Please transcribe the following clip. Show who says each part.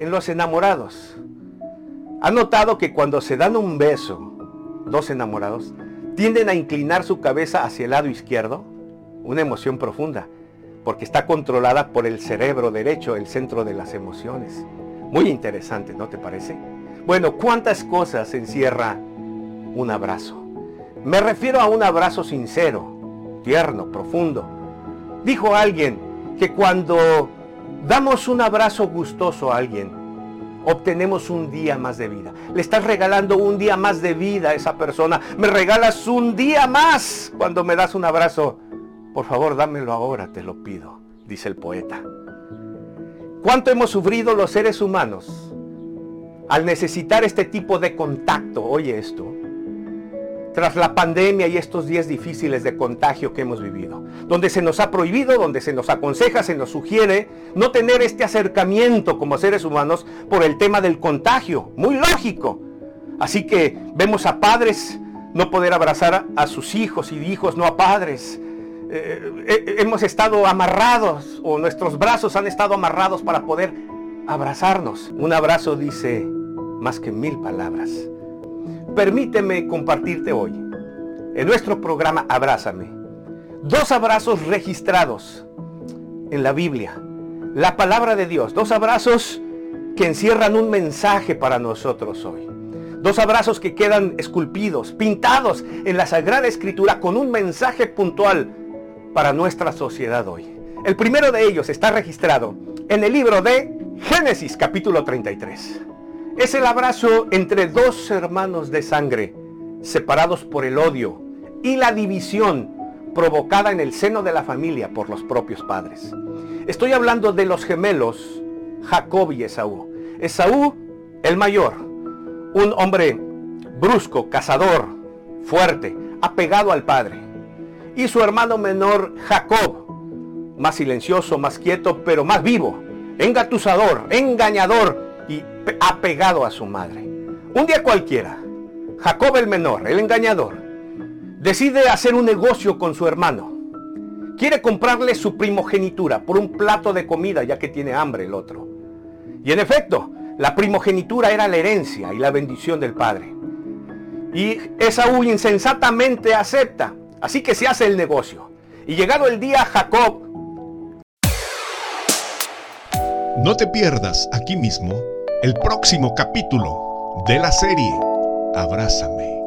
Speaker 1: en los enamorados. ¿Ha notado que cuando se dan un beso, dos enamorados, tienden a inclinar su cabeza hacia el lado izquierdo? Una emoción profunda, porque está controlada por el cerebro derecho, el centro de las emociones. Muy interesante, ¿no te parece? Bueno, ¿cuántas cosas encierra un abrazo? Me refiero a un abrazo sincero, tierno, profundo. Dijo alguien que cuando damos un abrazo gustoso a alguien, obtenemos un día más de vida. Le estás regalando un día más de vida a esa persona. Me regalas un día más cuando me das un abrazo. Por favor, dámelo ahora, te lo pido, dice el poeta. ¿Cuánto hemos sufrido los seres humanos al necesitar este tipo de contacto? Oye esto. Tras la pandemia y estos días difíciles de contagio que hemos vivido, donde se nos ha prohibido, donde se nos aconseja, se nos sugiere no tener este acercamiento como seres humanos por el tema del contagio. Muy lógico. Así que vemos a padres no poder abrazar a sus hijos y hijos no a padres eh, eh, hemos estado amarrados o nuestros brazos han estado amarrados para poder abrazarnos. Un abrazo dice más que mil palabras. Permíteme compartirte hoy, en nuestro programa Abrázame, dos abrazos registrados en la Biblia, la palabra de Dios, dos abrazos que encierran un mensaje para nosotros hoy. Dos abrazos que quedan esculpidos, pintados en la Sagrada Escritura con un mensaje puntual para nuestra sociedad hoy. El primero de ellos está registrado en el libro de Génesis capítulo 33. Es el abrazo entre dos hermanos de sangre, separados por el odio y la división provocada en el seno de la familia por los propios padres. Estoy hablando de los gemelos Jacob y Esaú. Esaú, el mayor, un hombre brusco, cazador, fuerte, apegado al padre y su hermano menor Jacob, más silencioso, más quieto, pero más vivo, engatusador, engañador apegado a su madre. Un día cualquiera, Jacob el menor, el engañador, decide hacer un negocio con su hermano. Quiere comprarle su primogenitura por un plato de comida ya que tiene hambre el otro. Y en efecto, la primogenitura era la herencia y la bendición del padre. Y Esaú insensatamente acepta Así que se hace el negocio. Y llegado el día, Jacob...
Speaker 2: No te pierdas aquí mismo el próximo capítulo de la serie Abrázame.